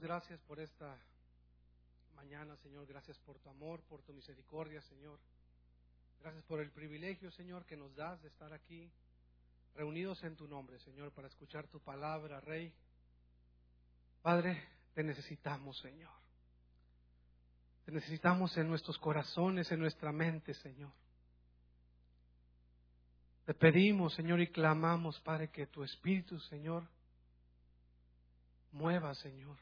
Gracias por esta mañana, Señor. Gracias por tu amor, por tu misericordia, Señor. Gracias por el privilegio, Señor, que nos das de estar aquí reunidos en tu nombre, Señor, para escuchar tu palabra, Rey. Padre, te necesitamos, Señor. Te necesitamos en nuestros corazones, en nuestra mente, Señor. Te pedimos, Señor, y clamamos, Padre, que tu Espíritu, Señor, mueva, Señor.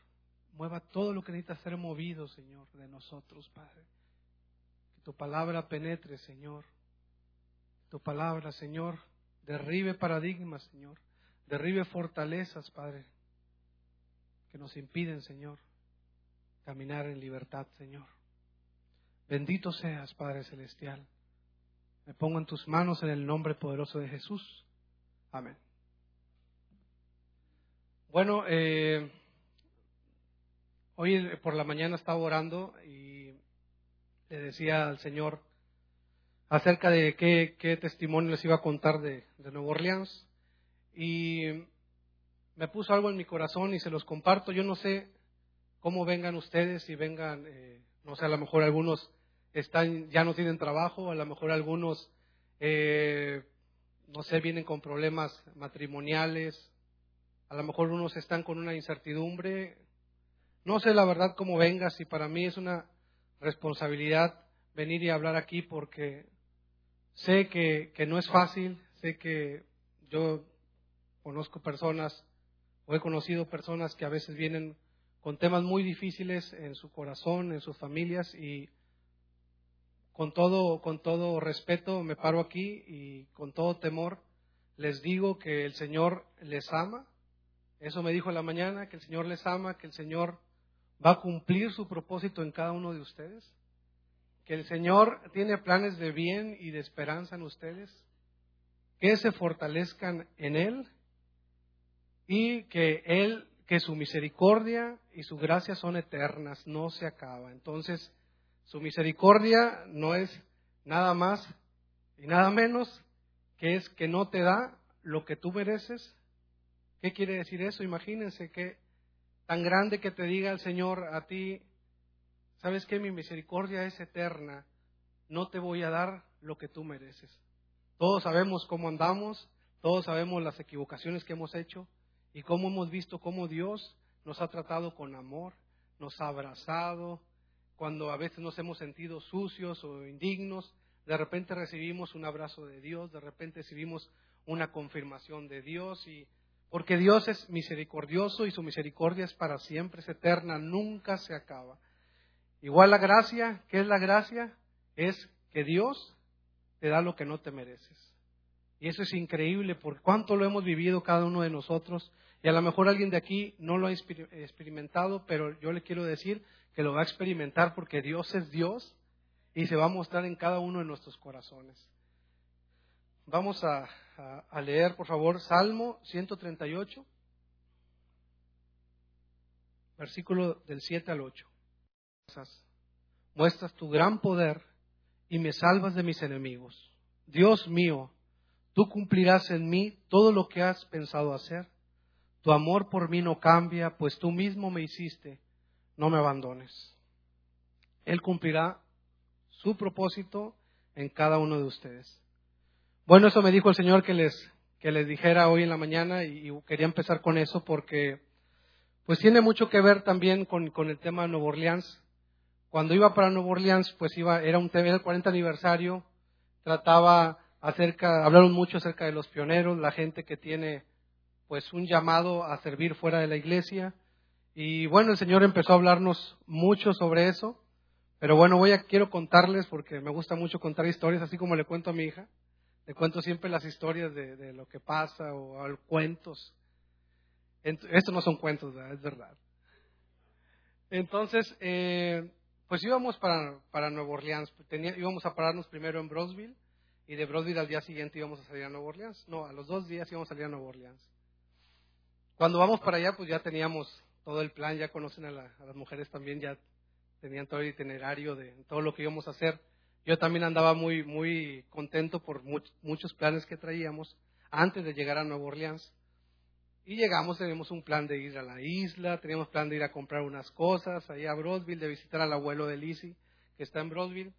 Mueva todo lo que necesita ser movido, Señor, de nosotros, Padre. Que tu palabra penetre, Señor. Tu palabra, Señor, derribe paradigmas, Señor. Derribe fortalezas, Padre, que nos impiden, Señor, caminar en libertad, Señor. Bendito seas, Padre Celestial. Me pongo en tus manos en el nombre poderoso de Jesús. Amén. Bueno, eh, hoy por la mañana estaba orando y le decía al Señor acerca de qué, testimonio les iba a contar de, de Nueva Orleans. Y me puso algo en mi corazón y se los comparto. Yo no sé cómo vengan ustedes, si vengan, eh, no sé, a lo mejor algunos están, ya no tienen trabajo, a lo mejor algunos, eh, no sé, vienen con problemas matrimoniales, a lo mejor unos están con una incertidumbre. No sé la verdad cómo vengas y para mí es una responsabilidad venir y hablar aquí porque sé que, que no es fácil, sé que yo conozco personas o he conocido personas que a veces vienen con temas muy difíciles en su corazón, en sus familias y con todo, con todo respeto me paro aquí y con todo temor les digo que el Señor les ama. Eso me dijo en la mañana, que el Señor les ama, que el Señor va a cumplir su propósito en cada uno de ustedes, que el Señor tiene planes de bien y de esperanza en ustedes, que se fortalezcan en Él y que Él, que su misericordia y su gracia son eternas, no se acaba. Entonces, su misericordia no es nada más y nada menos que es que no te da lo que tú mereces. ¿Qué quiere decir eso? Imagínense que tan grande que te diga el Señor a ti, ¿sabes que Mi misericordia es eterna, no te voy a dar lo que tú mereces. Todos sabemos cómo andamos, todos sabemos las equivocaciones que hemos hecho y cómo hemos visto cómo Dios nos ha tratado con amor, nos ha abrazado, cuando a veces nos hemos sentido sucios o indignos, de repente recibimos un abrazo de Dios, de repente recibimos una confirmación de Dios y porque Dios es misericordioso y su misericordia es para siempre, es eterna, nunca se acaba. Igual la gracia, ¿qué es la gracia? Es que Dios te da lo que no te mereces. Y eso es increíble por cuánto lo hemos vivido cada uno de nosotros. Y a lo mejor alguien de aquí no lo ha experimentado, pero yo le quiero decir que lo va a experimentar porque Dios es Dios y se va a mostrar en cada uno de nuestros corazones. Vamos a, leer, por favor, Salmo 138, versículo del 7 al 8. Muestras tu gran poder y me salvas de mis enemigos. Dios mío, tú cumplirás en mí todo lo que has pensado hacer. Tu amor por mí no cambia, pues tú mismo me hiciste no me abandones. Él cumplirá su propósito en cada uno de ustedes. Bueno, eso me dijo el Señor que les, que les dijera hoy en la mañana y, quería empezar con eso porque pues tiene mucho que ver también con, con, el tema de Nueva Orleans. Cuando iba para Nueva Orleans, pues iba, era un tema del 40 aniversario, trataba acerca, hablaron mucho acerca de los pioneros, la gente que tiene pues un llamado a servir fuera de la iglesia, y bueno, el Señor empezó a hablarnos mucho sobre eso. Pero bueno, voy a, quiero contarles, porque me gusta mucho contar historias, así como le cuento a mi hija. Le cuento siempre las historias de, lo que pasa o, cuentos. Estos no son cuentos, es verdad. Entonces, eh, pues íbamos para, para Nueva Orleans. Tenía, íbamos a pararnos primero en Brosville y de Brosville al día siguiente íbamos a salir a Nueva Orleans. No, a los dos días íbamos a salir a Nueva Orleans. Cuando vamos para allá, pues ya teníamos todo el plan, ya conocen a, las mujeres también, ya tenían todo el itinerario de todo lo que íbamos a hacer. Yo también andaba muy, muy contento por muchos planes que traíamos antes de llegar a Nueva Orleans. Y llegamos, teníamos un plan de ir a la isla, teníamos plan de ir a comprar unas cosas ahí a Broadville, de visitar al abuelo de Lizzie, que está en Broadville.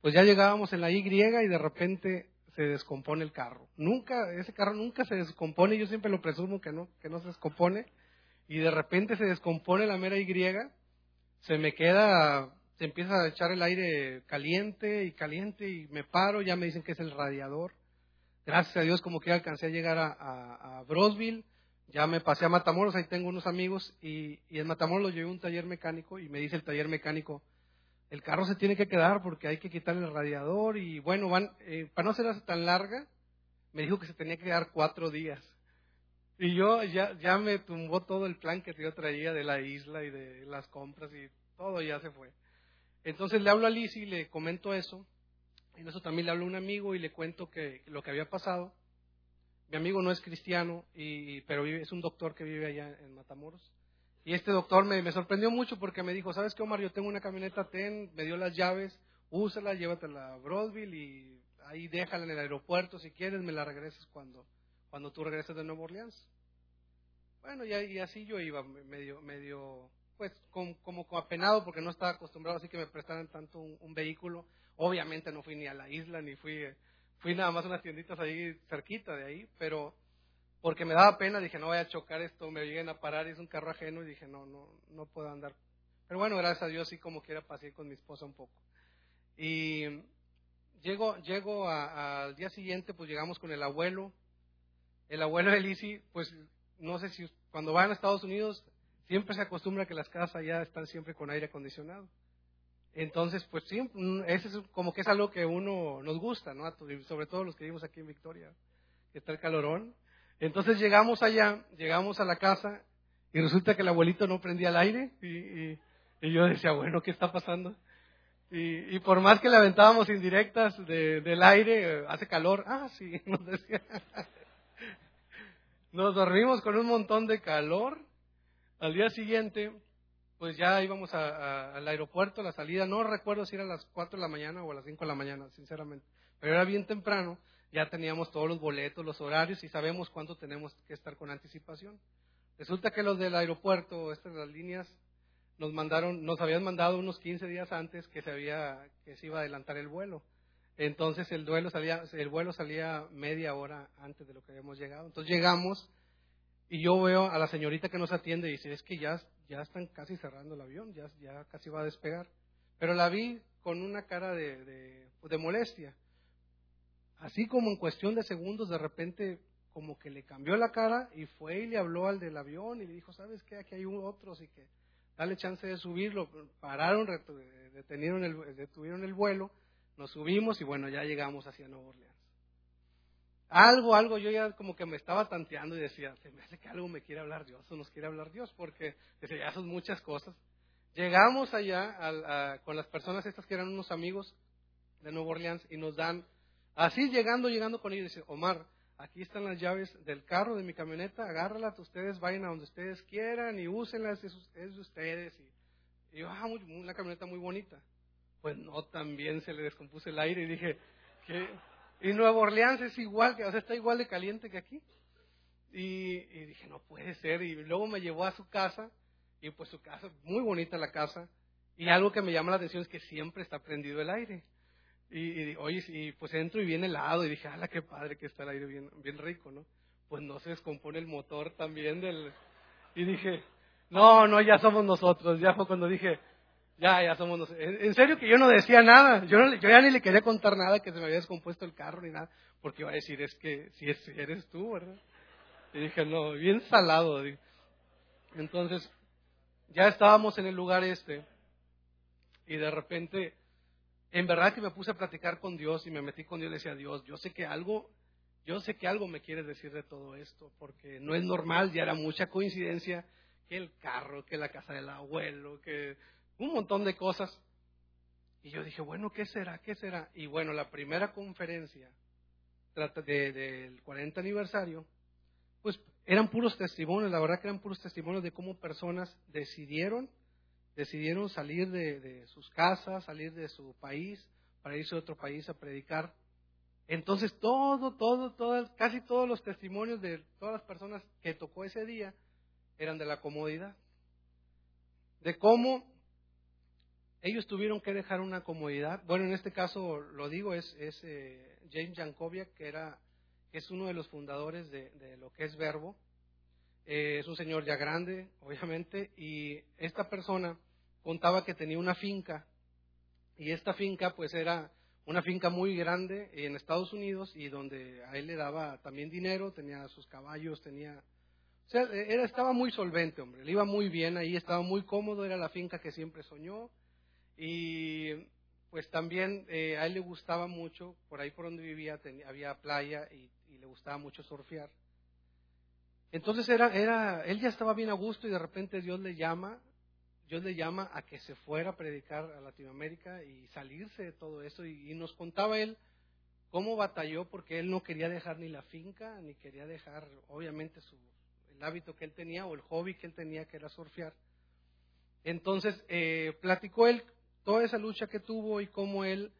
Pues ya llegábamos en la Y y de repente se descompone el carro. Nunca, ese carro nunca se descompone, yo siempre lo presumo que no, que no se descompone. Y de repente se descompone la mera Y, se me queda, se empieza a echar el aire caliente y caliente y me paro, ya me dicen que es el radiador. Gracias a Dios como que alcancé a llegar a, a, a ya me pasé a Matamoros, ahí tengo unos amigos y, en Matamoros llevé un taller mecánico y me dice el taller mecánico, el carro se tiene que quedar porque hay que quitarle el radiador y bueno, van, eh, para no ser tan larga, me dijo que se tenía que quedar cuatro días. Y yo ya, ya me tumbó todo el plan que yo traía de la isla y de las compras y todo ya se fue. Entonces le hablo a Liz y le comento eso. Y en eso también le hablo a un amigo y le cuento que lo que había pasado. Mi amigo no es cristiano, y, pero es un doctor que vive allá en Matamoros. Y este doctor me, sorprendió mucho porque me dijo, ¿sabes qué, Omar? Yo tengo una camioneta TEN, me dio las llaves, úsala, llévatela a Broadville y ahí déjala en el aeropuerto. Si quieres, me la regreses cuando, cuando tú regreses de Nueva Orleans. Bueno, y, y así yo iba medio, medio pues como, como, apenado porque no estaba acostumbrado así que me prestaran tanto un, vehículo. Obviamente no fui ni a la isla, ni fui Fui nada más a unas tienditas ahí cerquita de ahí, pero porque me daba pena, dije, no voy a chocar esto, me lleguen a parar, es un carro ajeno, y dije, no, no, no puedo andar. Pero bueno, gracias a Dios sí como quiera pasé con mi esposa un poco. Y llego, llego al día siguiente, pues llegamos con el abuelo. El abuelo de Lizzie, pues no sé si cuando van a Estados Unidos, siempre se acostumbra que las casas ya están siempre con aire acondicionado. Entonces, pues sí, mm, ese es como que es algo que uno nos gusta, ¿no? Sobre todo los que vivimos aquí en Victoria, que está el calorón. Entonces llegamos allá, llegamos a la casa y resulta que el abuelito no prendía el aire y, yo decía, bueno, ¿qué está pasando? Y, por más que le aventábamos indirectas del aire, hace calor. Ah, sí, nos decía. Nos dormimos con un montón de calor. Al día siguiente pues ya íbamos al aeropuerto, la salida, no recuerdo si era a las 4 de la mañana o a las 5 de la mañana, sinceramente, pero era bien temprano, ya teníamos todos los boletos, los horarios y sabemos cuánto tenemos que estar con anticipación. Resulta que los del aeropuerto, estas las líneas, nos mandaron, nos habían mandado unos 15 días antes que se había, que se iba a adelantar el vuelo. Entonces el duelo salía, el vuelo salía media hora antes de lo que habíamos llegado. Entonces llegamos y yo veo a la señorita que nos atiende y dice, es que ya, ya están casi cerrando el avión, ya, ya casi va a despegar. Pero la vi con una cara de, de, de molestia. Así como en cuestión de segundos, de repente, como que le cambió la cara y fue y le habló al del avión y le dijo, ¿sabes qué? Aquí hay otros y que dale chance de subirlo. Pararon, detuvieron el, detuvieron el vuelo, nos subimos y bueno, ya llegamos hacia Nueva Orleans. Algo, algo, yo ya como que me estaba tanteando y decía, se me hace que algo me quiere hablar Dios o nos quiere hablar Dios, porque decía, ya son muchas cosas. Llegamos allá con las personas estas que eran unos amigos de Nueva Orleans y nos dan, así llegando, llegando con ellos, dice, Omar, aquí están las llaves del carro, de mi camioneta, agárralas, ustedes vayan a donde ustedes quieran y úsenlas, es, es de ustedes. Y, yo, ah, una camioneta muy bonita. Pues no, también se le descompuso el aire y dije, ¿qué? Y Nueva Orleans es igual, o sea, está igual de caliente que aquí. Y, dije, no puede ser. Y luego me llevó a su casa, y pues su casa, muy bonita la casa. Y algo que me llama la atención es que siempre está prendido el aire. Y, oye, y pues entro y viene helado. Y dije, ala, qué padre que está el aire bien, bien rico, ¿no? Pues no se descompone el motor también del. Y dije, no, no, ya somos nosotros. Ya fue cuando dije, ya, ya somos En serio que yo no decía nada. Yo, no, yo ya ni le quería contar nada que se me había descompuesto el carro ni nada. Porque iba a decir, es que si eres tú, ¿verdad? Y dije, no, bien salado. Entonces, ya estábamos en el lugar este. Y de repente, en verdad que me puse a platicar con Dios y me metí con Dios y le decía, Dios, yo sé que algo, yo sé que algo me quieres decir de todo esto. Porque no es normal, ya era mucha coincidencia que el carro, que la casa del abuelo, que un montón de cosas. Y yo dije, bueno, ¿qué será? ¿Qué será? Y bueno, la primera conferencia de, del 40 aniversario, pues eran puros testimonios, la verdad que eran puros testimonios de cómo personas decidieron, decidieron salir de, de sus casas, salir de su país, para irse a otro país a predicar. Entonces todo, todo, casi todos los testimonios de todas las personas que tocó ese día eran de la comodidad. De cómo ellos tuvieron que dejar una comodidad. Bueno, en este caso lo digo, es, es eh, James Jankovic, que era, es uno de los fundadores de, lo que es Verbo. Eh, es un señor ya grande, obviamente, y esta persona contaba que tenía una finca, y esta finca pues era una finca muy grande en Estados Unidos y donde a él le daba también dinero, tenía sus caballos, tenía... O sea, era, estaba muy solvente, hombre, le iba muy bien ahí, estaba muy cómodo, era la finca que siempre soñó y pues también eh, a él le gustaba mucho, por ahí por donde vivía había playa y, y, le gustaba mucho surfear. Entonces era, era, él ya estaba bien a gusto y de repente Dios le llama Dios le llama a que se fuera a predicar a Latinoamérica y salirse de todo eso. Y, nos contaba él cómo batalló porque él no quería dejar ni la finca, ni quería dejar, obviamente, su, el hábito que él tenía o el hobby que él tenía, que era surfear. Entonces, eh, platicó él toda esa lucha que tuvo y cómo él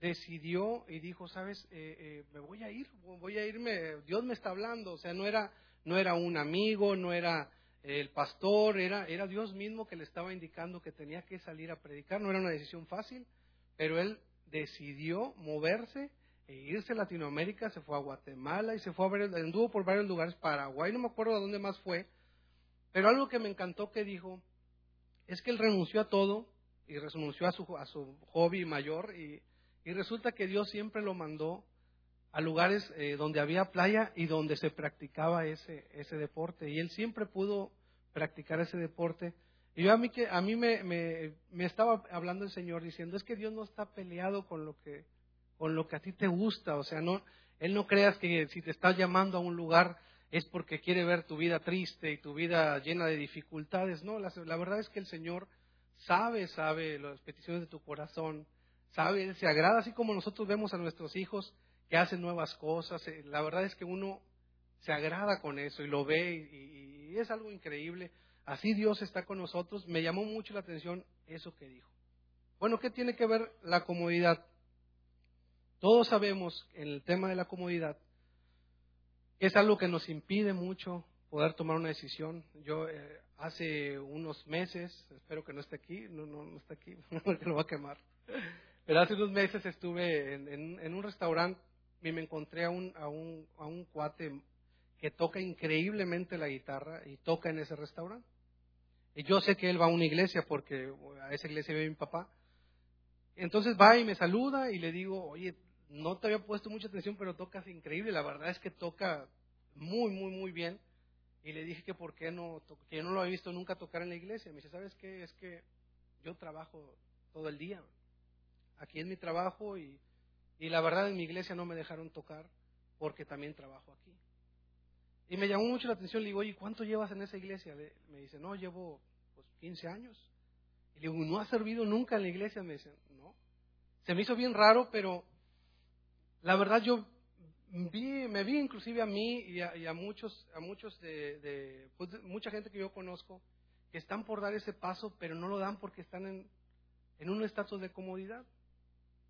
decidió y dijo, sabes, eh, eh, me voy a ir, voy a irme, Dios me está hablando, o sea, no era, no era un amigo, no era el pastor, era, era Dios mismo que le estaba indicando que tenía que salir a predicar. No era una decisión fácil, pero él decidió moverse e irse a Latinoamérica, se fue a Guatemala y se fue a ver, anduvo por varios lugares, Paraguay, no me acuerdo a dónde más fue, pero algo que me encantó que dijo es que él renunció a todo y renunció a su, a su hobby mayor y, y resulta que Dios siempre lo mandó a lugares eh, donde había playa y donde se practicaba ese, ese deporte. Y él siempre pudo practicar ese deporte. Y yo a mí, que, a mí me, me, me, estaba hablando el Señor diciendo, es que Dios no está peleado con lo que, con lo que a ti te gusta. O sea, no, Él no creas que si te está llamando a un lugar es porque quiere ver tu vida triste y tu vida llena de dificultades. No, la, la verdad es que el Señor sabe, sabe las peticiones de tu corazón, sabe, se agrada, así como nosotros vemos a nuestros hijos que hacen nuevas cosas. Eh, la verdad es que uno se agrada con eso y lo ve y, es algo increíble. Así Dios está con nosotros. Me llamó mucho la atención eso que dijo. Bueno, ¿qué tiene que ver la comodidad? Todos sabemos en el tema de la comodidad que es algo que nos impide mucho poder tomar una decisión. Yo eh, hace unos meses, espero que no esté aquí, no, no, no está aquí, porque lo va a quemar, pero hace unos meses estuve en un restaurante y me encontré a un, a un, a un cuate que toca increíblemente la guitarra y toca en ese restaurante. Y yo sé que él va a una iglesia porque a esa iglesia vive mi papá. Entonces va y me saluda y le digo, oye, no te había puesto mucha atención, pero tocas increíble. La verdad es que toca muy, muy, muy bien. Y le dije que por qué no, que yo no lo había visto nunca tocar en la iglesia. Me dice, ¿sabes qué? Es que yo trabajo todo el día. Aquí es mi trabajo y y la verdad en mi iglesia no me dejaron tocar porque también trabajo aquí. Y me llamó mucho la atención, le digo, oye, ¿cuánto llevas en esa iglesia? Me dice, no, llevo pues 15 años. Y le digo, ¿no has servido nunca en la iglesia? Me dice, no. Se me hizo bien raro, pero la verdad yo vi, me vi inclusive a mí y a, muchos, a muchos de, pues, mucha gente que yo conozco que están por dar ese paso, pero no lo dan porque están en, un estatus de comodidad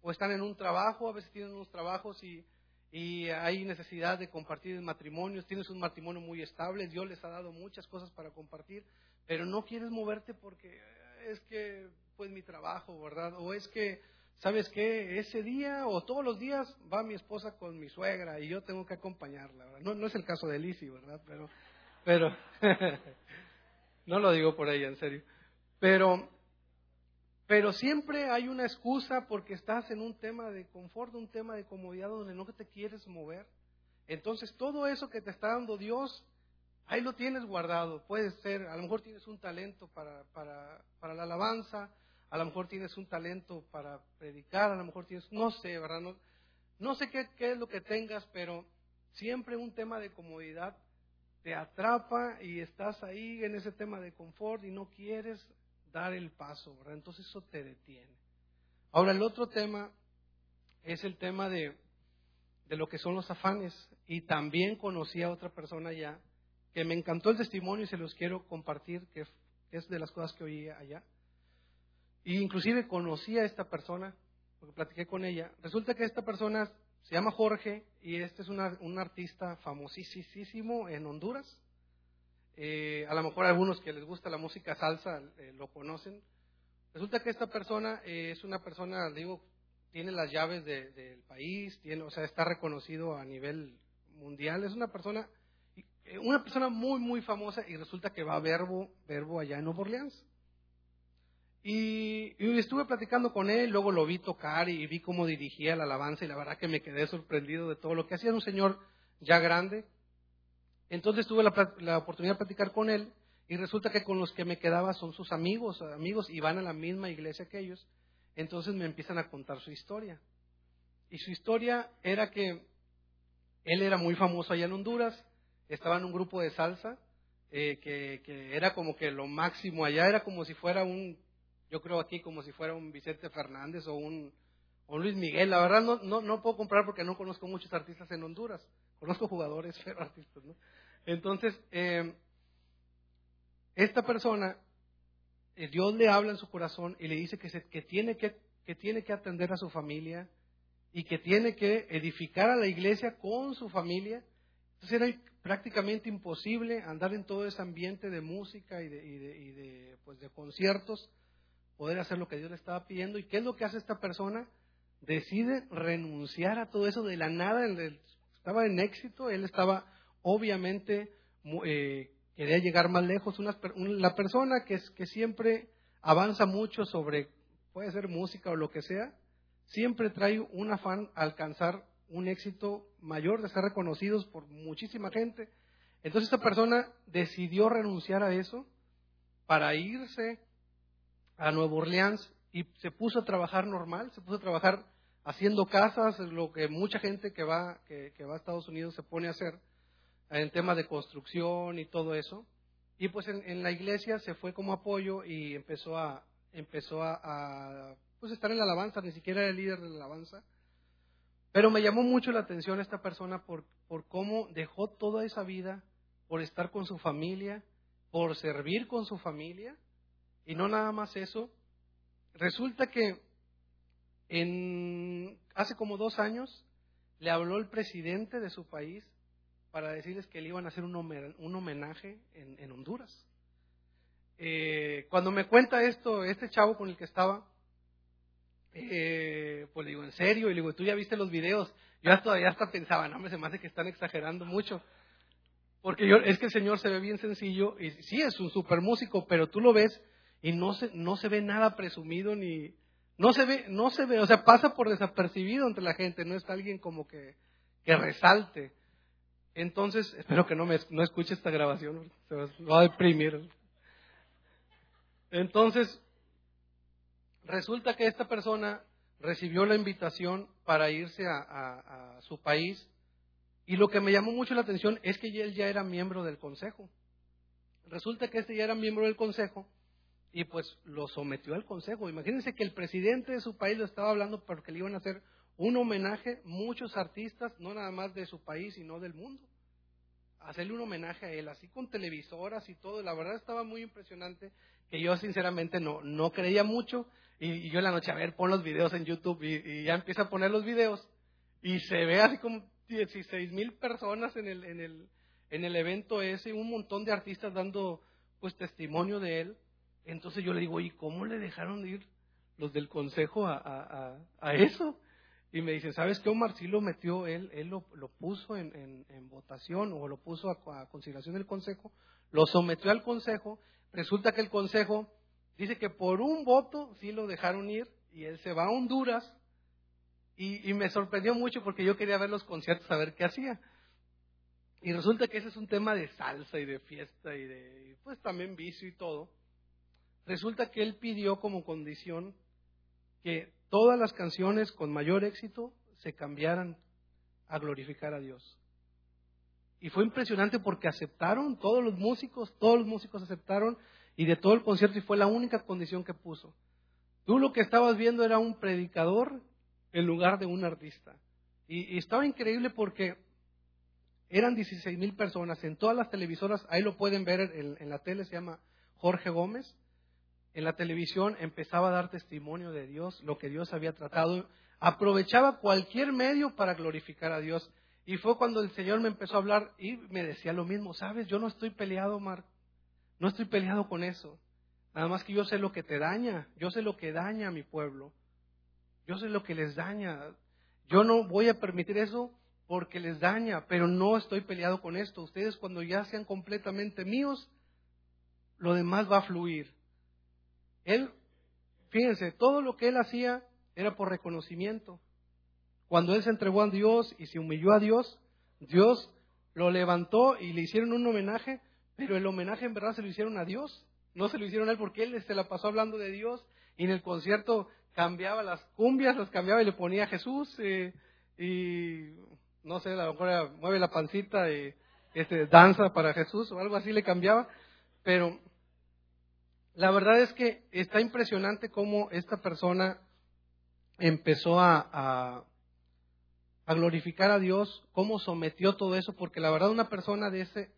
o están en un trabajo, a veces tienen unos trabajos y, hay necesidad de compartir matrimonios, tienes un matrimonio muy estable, Dios les ha dado muchas cosas para compartir, pero no quieres moverte porque es que, pues mi trabajo, ¿verdad? O es que, ¿sabes qué? Ese día o todos los días va mi esposa con mi suegra y yo tengo que acompañarla. No, no es el caso de Lizzie, ¿verdad? Pero, pero, no lo digo por ella, en serio. Pero pero siempre hay una excusa porque estás en un tema de confort, un tema de comodidad donde no te quieres mover. Entonces todo eso que te está dando Dios, ahí lo tienes guardado. Puede ser, a lo mejor tienes un talento para, para, para la alabanza, a lo mejor tienes un talento para predicar, a lo mejor tienes, no sé, ¿verdad? No, sé qué, qué es lo que tengas, pero siempre un tema de comodidad te atrapa y estás ahí en ese tema de confort y no quieres dar el paso, ¿verdad? Entonces eso te detiene. Ahora, el otro tema es el tema de, de lo que son los afanes. Y también conocí a otra persona allá que me encantó el testimonio y se los quiero compartir, que es de las cosas que oí allá. Y inclusive conocí a esta persona, porque platiqué con ella. Resulta que esta persona se llama Jorge y este es un artista famosísimo en Honduras. Eh, a lo mejor algunos que les gusta la música salsa eh, lo conocen. Resulta que esta persona eh, es una persona, digo, tiene las llaves del país, tiene, o sea, está reconocido a nivel mundial. Es una persona, una persona muy, muy famosa y resulta que va a Verbo, Verbo allá en Nueva Orleans. Y, estuve platicando con él, luego lo vi tocar y vi cómo dirigía la alabanza y la verdad que me quedé sorprendido de todo lo que hacía. un señor ya grande. Entonces tuve la, oportunidad de platicar con él y resulta que con los que me quedaba son sus amigos, amigos y van a la misma iglesia que ellos. Entonces me empiezan a contar su historia. Y su historia era que él era muy famoso allá en Honduras, estaba en un grupo de salsa, eh, que, que, era como que lo máximo allá, era como si fuera un yo creo aquí como si fuera un Vicente Fernández o un, Luis Miguel. La verdad no, no, no, puedo comprar porque no conozco muchos artistas en Honduras. Conozco jugadores, pero artistas, ¿no? Entonces, eh, esta persona, eh, Dios le habla en su corazón y le dice que, se, que, tiene que, que tiene que atender a su familia y que tiene que edificar a la iglesia con su familia. Entonces era prácticamente imposible andar en todo ese ambiente de música y de, y de, y de, pues de conciertos poder hacer lo que Dios le estaba pidiendo. ¿Y qué es lo que hace esta persona? Decide renunciar a todo eso de la nada. estaba en éxito, él estaba obviamente, eh, quería llegar más lejos. la persona que, que siempre avanza mucho sobre, puede ser música o lo que sea, siempre trae un afán a alcanzar un éxito mayor, de ser reconocidos por muchísima gente. Entonces esta persona decidió renunciar a eso para irse a Nueva Orleans y se puso a trabajar normal, se puso a trabajar haciendo casas, lo que mucha gente que va, que, va a Estados Unidos se pone a hacer en temas de construcción y todo eso. Y pues en, la iglesia se fue como apoyo y empezó a, empezó a, pues estar en la alabanza, ni siquiera era el líder de la alabanza. Pero me llamó mucho la atención esta persona por, por cómo dejó toda esa vida por estar con su familia, por servir con su familia y no nada más eso, resulta que en, hace como dos años le habló el presidente de su país para decirles que le iban a hacer un, homenaje en, Honduras. Eh, cuando me cuenta esto, este chavo con el que estaba, eh, pues le digo, ¿en serio? Y le digo, ¿tú ya viste los videos? Yo todavía hasta pensaba, no, me se hace que están exagerando mucho. Porque yo, es que el señor se ve bien sencillo y sí es un super músico, pero tú lo ves y no se, no se ve nada presumido ni no se ve, no se ve, o sea, pasa por desapercibido entre la gente, no es alguien como que, que resalte. Entonces, espero que no me no escuche esta grabación, se va a deprimir. Entonces, resulta que esta persona recibió la invitación para irse a, a, su país y lo que me llamó mucho la atención es que él ya era miembro del consejo. Resulta que este ya era miembro del consejo y pues lo sometió al consejo. Imagínense que el presidente de su país lo estaba hablando porque le iban a hacer un homenaje, muchos artistas, no nada más de su país, sino del mundo. Hacerle un homenaje a él, así con televisoras y todo. La verdad estaba muy impresionante, que yo sinceramente no, no creía mucho. Y, yo en la noche, a ver, pon los videos en YouTube y, ya empieza a poner los videos. Y se ve así como 16 mil personas en el, en, el, en el evento ese, un montón de artistas dando pues testimonio de él. Entonces yo le digo, ¿y cómo le dejaron de ir los del consejo a, eso? Y me dicen, ¿sabes qué? Omar sí lo metió, él, él lo, puso en, votación o lo puso a, consideración del consejo, lo sometió al consejo. Resulta que el consejo dice que por un voto sí lo dejaron ir y él se va a Honduras. Y, y me sorprendió mucho porque yo quería ver los conciertos, a ver qué hacía. Y resulta que ese es un tema de salsa y de fiesta y de, pues también vicio y todo. Resulta que él pidió como condición que todas las canciones con mayor éxito se cambiaran a glorificar a Dios. Y fue impresionante porque aceptaron todos los músicos, todos los músicos aceptaron y de todo el concierto y fue la única condición que puso. Tú lo que estabas viendo era un predicador en lugar de un artista. Y, estaba increíble porque eran 16 mil personas en todas las televisoras, ahí lo pueden ver en la tele, se llama Jorge Gómez en la televisión empezaba a dar testimonio de Dios, lo que Dios había tratado. aprovechaba cualquier medio para glorificar a Dios. Y fue cuando el Señor me empezó a hablar y me decía lo mismo, sabes, yo no estoy peleado, Mark, no estoy peleado con eso. Nada más que yo sé lo que te daña, yo sé lo que daña a mi pueblo, yo sé lo que les daña. Yo no voy a permitir eso porque les daña, pero no estoy peleado con esto. Ustedes cuando ya sean completamente míos, lo demás va a fluir. Él, fíjense, todo lo que él hacía era por reconocimiento. Cuando él se entregó a Dios y se humilló a Dios, Dios lo levantó y le hicieron un homenaje, pero el homenaje en verdad se lo hicieron a Dios. No se lo hicieron a él porque él se la pasó hablando de Dios y en el concierto cambiaba las cumbias, las cambiaba y le ponía a Jesús eh, y no sé, a lo mejor mueve la pancita y este, danza para Jesús o algo así le cambiaba, pero la verdad es que está impresionante cómo esta persona empezó a, glorificar a Dios, cómo sometió todo eso, porque la verdad una persona de ese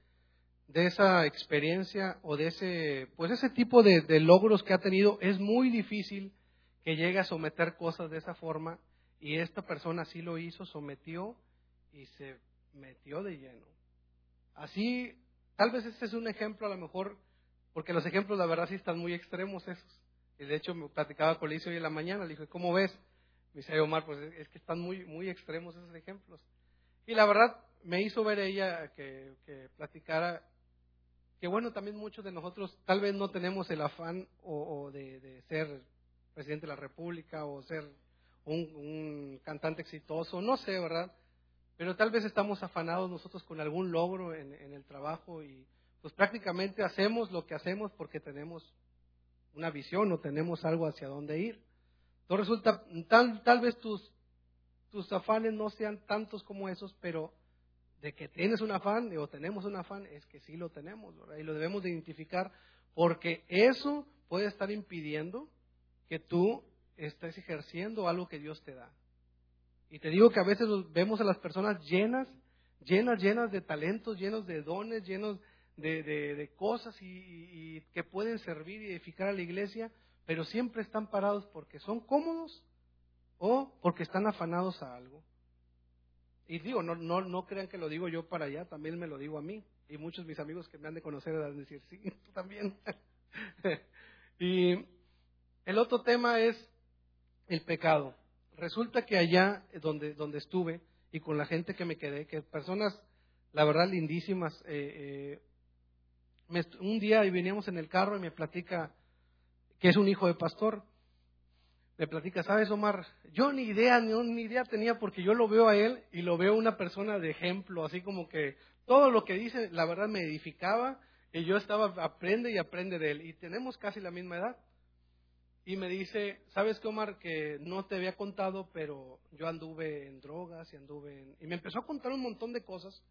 de esa experiencia o de ese pues ese tipo de, de logros que ha tenido es muy difícil que llegue a someter cosas de esa forma y esta persona sí lo hizo, sometió y se metió de lleno. Así, tal vez este es un ejemplo a lo mejor porque los ejemplos, la verdad, sí están muy extremos esos. De hecho, me platicaba con Licio hoy en la mañana, le dije, ¿cómo ves? Me dice, Omar, pues es que están muy, muy extremos esos ejemplos. Y la verdad, me hizo ver ella que, platicara que, bueno, también muchos de nosotros tal vez no tenemos el afán o, de, de, ser presidente de la República o ser un, cantante exitoso, no sé, ¿verdad? Pero tal vez estamos afanados nosotros con algún logro en, en el trabajo y pues prácticamente hacemos lo que hacemos porque tenemos una visión o tenemos algo hacia dónde ir. Entonces resulta, tal, tal vez tus, tus afanes no sean tantos como esos, pero de que tienes un afán o tenemos un afán es que sí lo tenemos, ¿verdad? Y lo debemos de identificar porque eso puede estar impidiendo que tú estés ejerciendo algo que Dios te da. Y te digo que a veces vemos a las personas llenas, llenas, llenas de talentos, llenos de dones, llenos de, cosas y, que pueden servir y edificar a la iglesia, pero siempre están parados porque son cómodos o porque están afanados a algo. Y digo, no, no, no crean que lo digo yo para allá, también me lo digo a mí. Y muchos de mis amigos que me han de conocer van a decir, sí, también. y el otro tema es el pecado. Resulta que allá donde, donde estuve y con la gente que me quedé, que personas, la verdad, lindísimas, eh, eh, un día veníamos en el carro y me platica que es un hijo de pastor. Me platica, ¿sabes, Omar? Yo ni idea, ni, idea tenía porque yo lo veo a él y lo veo una persona de ejemplo, así como que todo lo que dice, la verdad, me edificaba y yo estaba, aprende y aprende de él. Y tenemos casi la misma edad. Y me dice, ¿sabes qué, Omar? Que no te había contado, pero yo anduve en drogas y anduve en... Y me empezó a contar un montón de cosas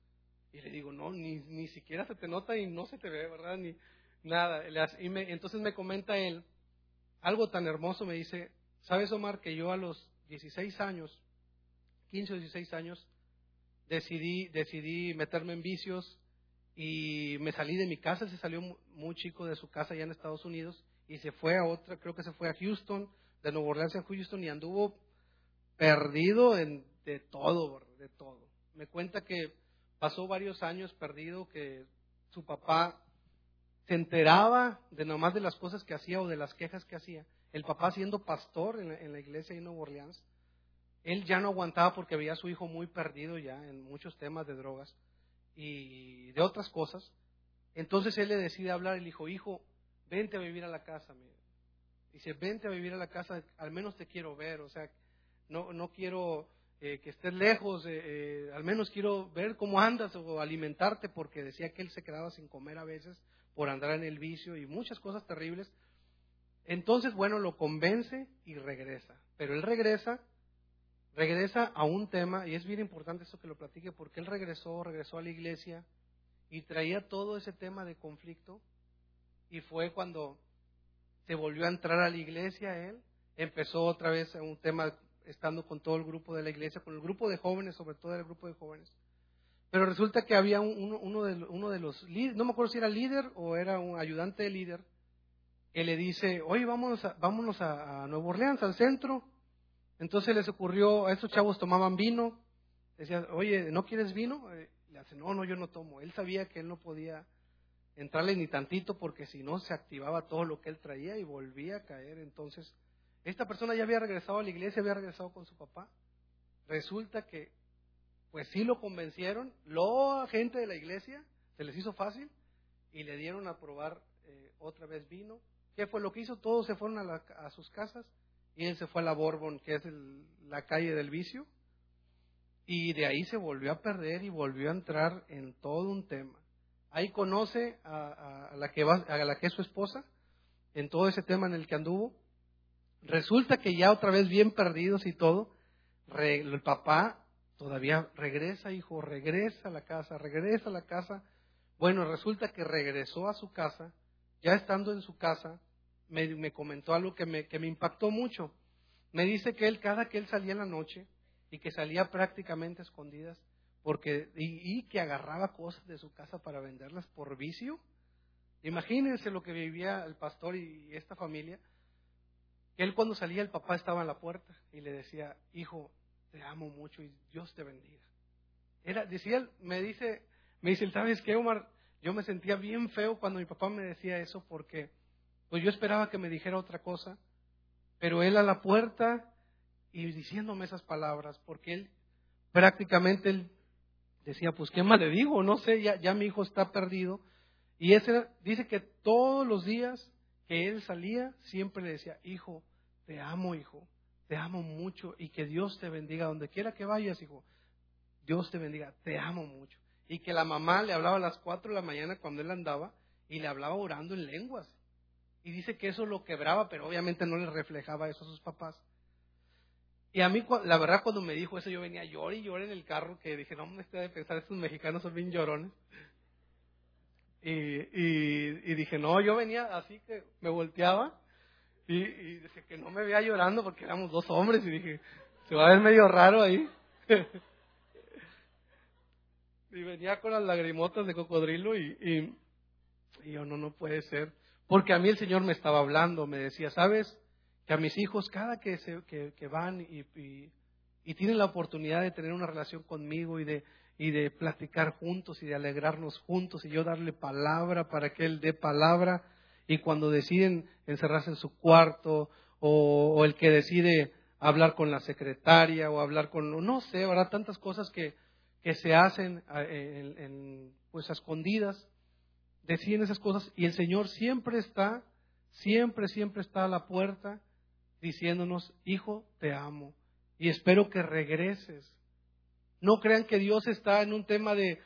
y le digo, no, ni, ni siquiera se te nota y no se te ve, ¿verdad? Ni nada. Y me, entonces me comenta él algo tan hermoso, me dice, ¿sabes, Omar, que yo a los 16 años, 15 o 16 años, decidí, decidí meterme en vicios y me salí de mi casa, se salió muy chico de su casa allá en Estados Unidos y se fue a otra, creo que se fue a Houston, de Nueva Orleans a Houston y anduvo perdido en, de todo, de todo. Me cuenta que pasó varios años perdido que su papá se enteraba de nomás de las cosas que hacía o de las quejas que hacía. El papá siendo pastor en la, iglesia de Nueva Orleans, él ya no aguantaba porque veía a su hijo muy perdido ya en muchos temas de drogas y de otras cosas. Entonces él le decide hablar y le dijo, hijo, vente a vivir a la casa. Dice, vente a vivir a la casa, al menos te quiero ver, o sea, no, no quiero eh, que estés lejos, eh, eh, al menos quiero ver cómo andas o alimentarte, porque decía que él se quedaba sin comer a veces por andar en el vicio y muchas cosas terribles. Entonces, bueno, lo convence y regresa. Pero él regresa, regresa a un tema, y es bien importante eso que lo platique, porque él regresó, regresó a la iglesia y traía todo ese tema de conflicto, y fue cuando se volvió a entrar a la iglesia él, empezó otra vez un tema estando con todo el grupo de la iglesia, con el grupo de jóvenes, sobre todo el grupo de jóvenes. Pero resulta que había uno, uno, de, uno de los líderes, no me acuerdo si era líder o era un ayudante de líder, que le dice, oye, vámonos a, vámonos a, Nueva Orleans, al centro, Entonces les ocurrió, a esos chavos tomaban vino, decían, oye, ¿no quieres vino? Eh, le hacen, no, no, yo no tomo. Él sabía que él no podía entrarle ni tantito porque si no se activaba todo lo que él traía y volvía a caer. Entonces, esta persona ya había regresado a la iglesia, había regresado con su papá. Resulta que, pues sí lo convencieron, lo gente de la iglesia, se les hizo fácil y le dieron a probar eh, otra vez vino. ¿Qué fue lo que hizo? Todos se fueron a, sus casas y él se fue a la Bourbon, que es la calle del vicio, y de ahí se volvió a perder y volvió a entrar en todo un tema. Ahí conoce a, la, que a la que es su esposa, en todo ese tema en el que anduvo. Resulta que ya otra vez bien perdidos y todo, el papá todavía regresa, hijo, regresa a la casa, regresa a la casa. Bueno, resulta que regresó a su casa, ya estando en su casa, me, comentó algo que me, que me impactó mucho. Me dice que él, cada que él salía en la noche, y que salía prácticamente escondidas, porque, y, que agarraba cosas de su casa para venderlas por vicio. Imagínense lo que vivía el pastor y esta familia, él cuando salía el papá estaba en la puerta y le decía, hijo, te amo mucho y Dios te bendiga. Era, decía, me dice, me dice, ¿sabes qué, Omar? Yo me sentía bien feo cuando mi papá me decía eso porque pues yo esperaba que me dijera otra cosa, pero él a la puerta y diciéndome esas palabras, porque él prácticamente él decía, pues qué más le digo, no sé, ya, ya mi hijo está perdido. Y ese dice que todos los días que él salía, siempre le decía, hijo, te amo, hijo, te amo mucho y que Dios te bendiga donde quiera que vayas, hijo. Dios te bendiga, te amo mucho. Y que la mamá le hablaba a las cuatro de la mañana cuando él andaba y le hablaba orando en lenguas. Y dice que eso lo quebraba, pero obviamente no le reflejaba eso a sus papás. Y a mí, la verdad, cuando me dijo eso, yo venía llorar y llorar en el carro, que dije, no me estoy de pensar, estos mexicanos son bien llorones. Y, y, dije, no, yo venía así que me volteaba y, dije que no me veía llorando porque éramos dos hombres y dije, se va a ver medio raro ahí. y venía con las lagrimotas de cocodrilo y, y, yo no, no puede ser. Porque a mí el Señor me estaba hablando, me decía, ¿sabes? Que a mis hijos cada que, se, que, que van y, y, tienen la oportunidad de tener una relación conmigo y de, y de platicar juntos y de alegrarnos juntos y yo darle palabra para que Él dé palabra, y cuando deciden encerrarse en su cuarto o, el que decide hablar con la secretaria o hablar con, no sé, habrá tantas cosas que, que se hacen en, pues escondidas, deciden esas cosas y el Señor siempre está, siempre, siempre está a la puerta diciéndonos, hijo, te amo y espero que regreses. No crean que Dios está en un tema de,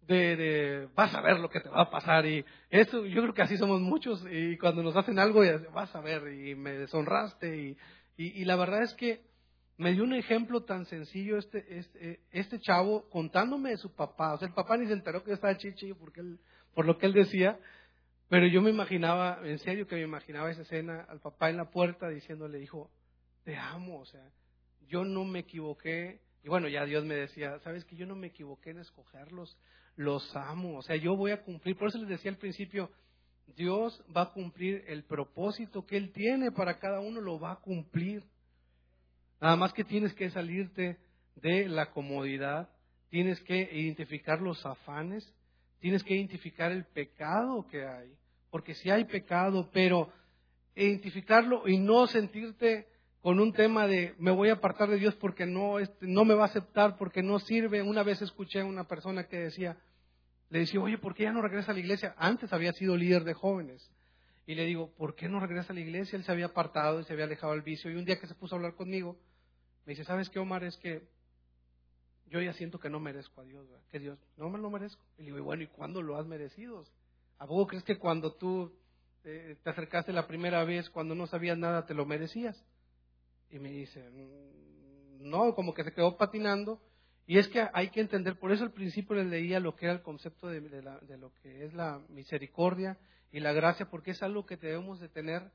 de, vas a ver lo que te va a pasar y eso yo creo que así somos muchos y cuando nos hacen algo vas a ver y me deshonraste y, y, la verdad es que me dio un ejemplo tan sencillo este, este, este, chavo contándome de su papá, o sea el papá ni se enteró que yo estaba chichi porque él, por lo que él decía, pero yo me imaginaba, en serio que me imaginaba esa escena al papá en la puerta diciéndole, hijo, te amo, o sea, yo no me equivoqué, y bueno, ya Dios me decía, sabes que yo no me equivoqué en escogerlos, los amo. O sea, yo voy a cumplir. Por eso les decía al principio, Dios va a cumplir el propósito que Él tiene para cada uno, lo va a cumplir. Nada más que tienes que salirte de la comodidad, tienes que identificar los afanes, tienes que identificar el pecado que hay. Porque si hay pecado, pero identificarlo y no sentirte con un tema de me voy a apartar de Dios porque no, este, no me va a aceptar, porque no sirve. Una vez escuché a una persona que decía, le decía, oye, ¿por qué ya no regresa a la iglesia? Antes había sido líder de jóvenes. Y le digo, ¿por qué no regresa a la iglesia? Él se había apartado y se había alejado del vicio. Y un día que se puso a hablar conmigo, me dice, ¿sabes qué, Omar? Es que yo ya siento que no merezco a Dios, que Dios no me lo merezco. Y le digo, bueno, ¿y cuándo lo has merecido? ¿A poco crees que cuando tú eh, te acercaste la primera vez, cuando no sabías nada, te lo merecías? Y me dice, mm, no, como que se quedó patinando. Y es que hay que entender, por eso al principio le leía lo que era el concepto de, lo que es la misericordia y la gracia, porque es algo que debemos de tener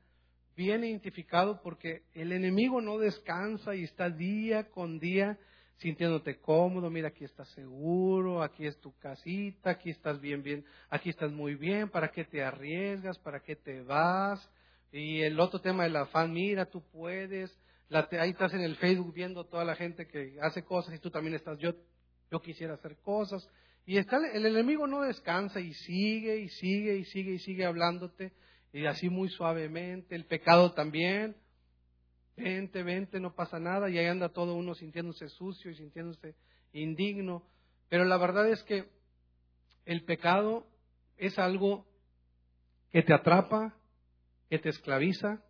bien identificado, porque el enemigo no descansa y está día con día sintiéndote cómodo, mira, aquí estás seguro, aquí es tu casita, aquí estás bien, bien, aquí estás muy bien, ¿para qué te arriesgas? ¿Para qué te vas? Y el otro tema del afán, mira, tú puedes, ahí estás en el Facebook viendo toda la gente que hace cosas y tú también estás, yo, yo quisiera hacer cosas. Y está, el enemigo no descansa y sigue y sigue y sigue y sigue hablándote y así muy suavemente. El pecado también. Vente, vente, no pasa nada. Y ahí anda todo uno sintiéndose sucio y sintiéndose indigno. Pero la verdad es que el pecado es algo que te atrapa, que te esclaviza,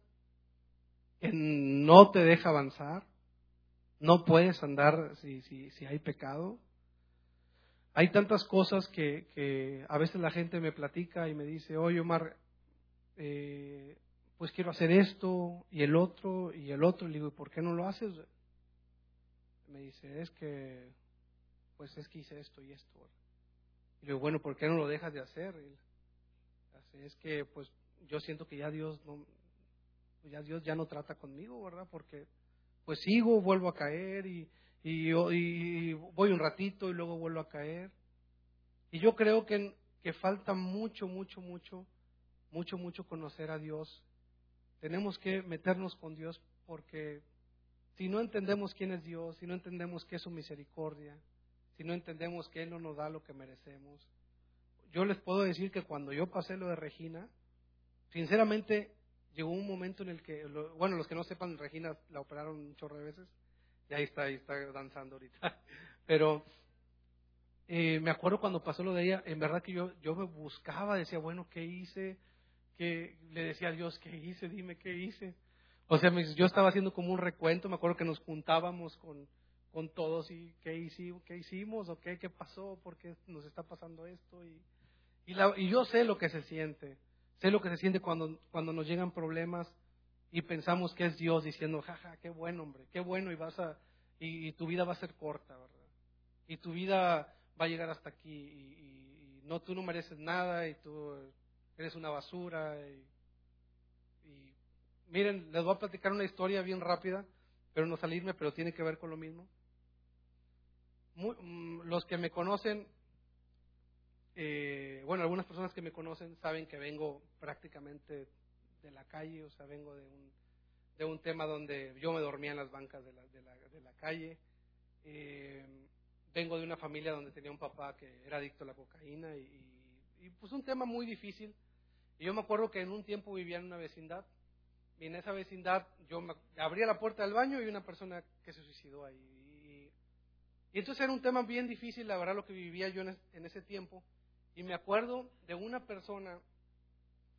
no te deja avanzar. No puedes andar si, si, si hay pecado. Hay tantas cosas que, que, a veces la gente me platica y me dice, oye Omar, eh, pues quiero hacer esto y el otro y el otro. Y le digo, ¿por qué no lo haces? Me dice, es que, pues es que hice esto y esto. Y le digo, bueno, ¿por qué no lo dejas de hacer? es que, pues yo siento que ya Dios no, ya Dios ya no trata conmigo, ¿verdad? Porque pues sigo, vuelvo a caer y, y, voy un ratito y luego vuelvo a caer. Y yo creo que, que falta mucho, mucho, mucho, mucho, mucho conocer a Dios. Tenemos que meternos con Dios porque si no entendemos quién es Dios, si no entendemos qué es su misericordia, si no entendemos que Él no nos da lo que merecemos, yo les puedo decir que cuando yo pasé lo de Regina, sinceramente llegó un momento en el que, bueno, los que no sepan, Regina la operaron un chorro de veces, y ahí está, ahí está danzando ahorita. Pero eh, me acuerdo cuando pasó lo de ella, en verdad que yo, yo me buscaba, decía, bueno, ¿qué hice? que le decía a Dios, ¿qué hice? Dime, ¿qué hice? O sea, yo estaba haciendo como un recuento, me acuerdo que nos juntábamos con, con todos y ¿qué hicimos? ¿Qué hicimos? ¿O qué, qué pasó? ¿Por qué nos está pasando esto? Y, y, la, y yo sé lo que se siente, sé lo que se siente cuando, cuando nos llegan problemas y pensamos que es Dios diciendo, jaja, qué bueno, hombre, qué bueno, y vas a, y, tu vida va a ser corta, ¿verdad? Y tu vida va a llegar hasta aquí, y, no, tú no mereces nada, y tú eres una basura, y, miren, les voy a platicar una historia bien rápida, pero no salirme, pero tiene que ver con lo mismo. Mm, los que me conocen, eh, bueno, algunas personas que me conocen saben que vengo prácticamente de la calle, o sea, vengo de un, de un tema donde yo me dormía en las bancas de la, de la, de la calle. Eh, vengo de una familia donde tenía un papá que era adicto a la cocaína y, pues un tema muy difícil. Y yo me acuerdo que en un tiempo vivía en una vecindad y en esa vecindad yo abría la puerta del baño y una persona que se suicidó ahí. Y, entonces era un tema bien difícil, la verdad, lo que vivía yo en ese tiempo. Y me acuerdo de una persona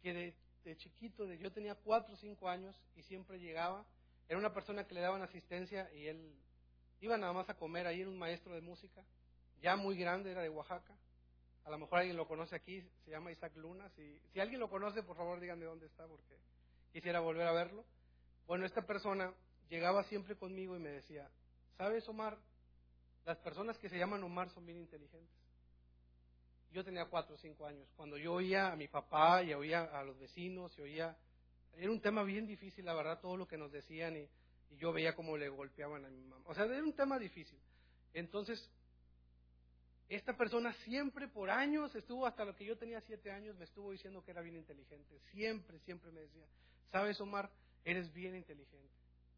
que de chiquito, de, yo tenía cuatro o cinco años y siempre llegaba. Era una persona que le daban asistencia y él iba nada más a comer. Ahí era un maestro de música, ya muy grande, era de Oaxaca. A lo mejor alguien lo conoce aquí, se llama Isaac Luna. Si, si alguien lo conoce, por favor digan de dónde está porque quisiera volver a verlo. Bueno, esta persona llegaba siempre conmigo y me decía, ¿sabes, Omar? Las personas que se llaman Omar son bien inteligentes yo tenía cuatro o cinco años, cuando yo oía a mi papá y oía a los vecinos y oía, era un tema bien difícil, la verdad, todo lo que nos decían y, yo veía cómo le golpeaban a mi mamá. O sea, era un tema difícil. Entonces, esta persona siempre por años estuvo, hasta lo que yo tenía siete años, me estuvo diciendo que era bien inteligente. Siempre, siempre me decía, sabes Omar, eres bien inteligente.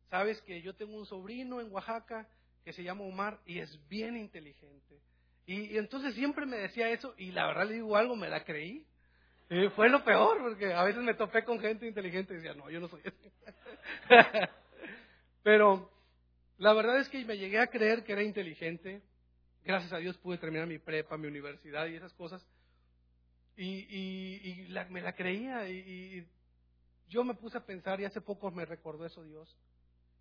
Sabes que yo tengo un sobrino en Oaxaca que se llama Omar y es bien inteligente. Y, entonces siempre me decía eso y la verdad le digo algo, me la creí. Y fue lo peor, porque a veces me topé con gente inteligente y decía, no, yo no soy así. Pero la verdad es que me llegué a creer que era inteligente. Gracias a Dios pude terminar mi prepa, mi universidad y esas cosas. Y, me la creía y, yo me puse a pensar y hace poco me recordó eso Dios.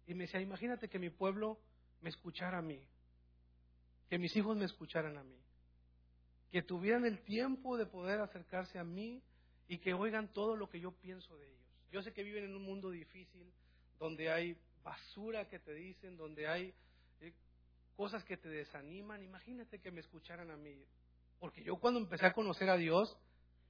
Y me decía, imagínate que mi pueblo me escuchara a mí que mis hijos me escucharan a mí, que tuvieran el tiempo de poder acercarse a mí y que oigan todo lo que yo pienso de ellos. Yo sé que viven en un mundo difícil, donde hay basura que te dicen, donde hay eh, cosas que te desaniman. Imagínate que me escucharan a mí. Porque yo cuando empecé a conocer a Dios,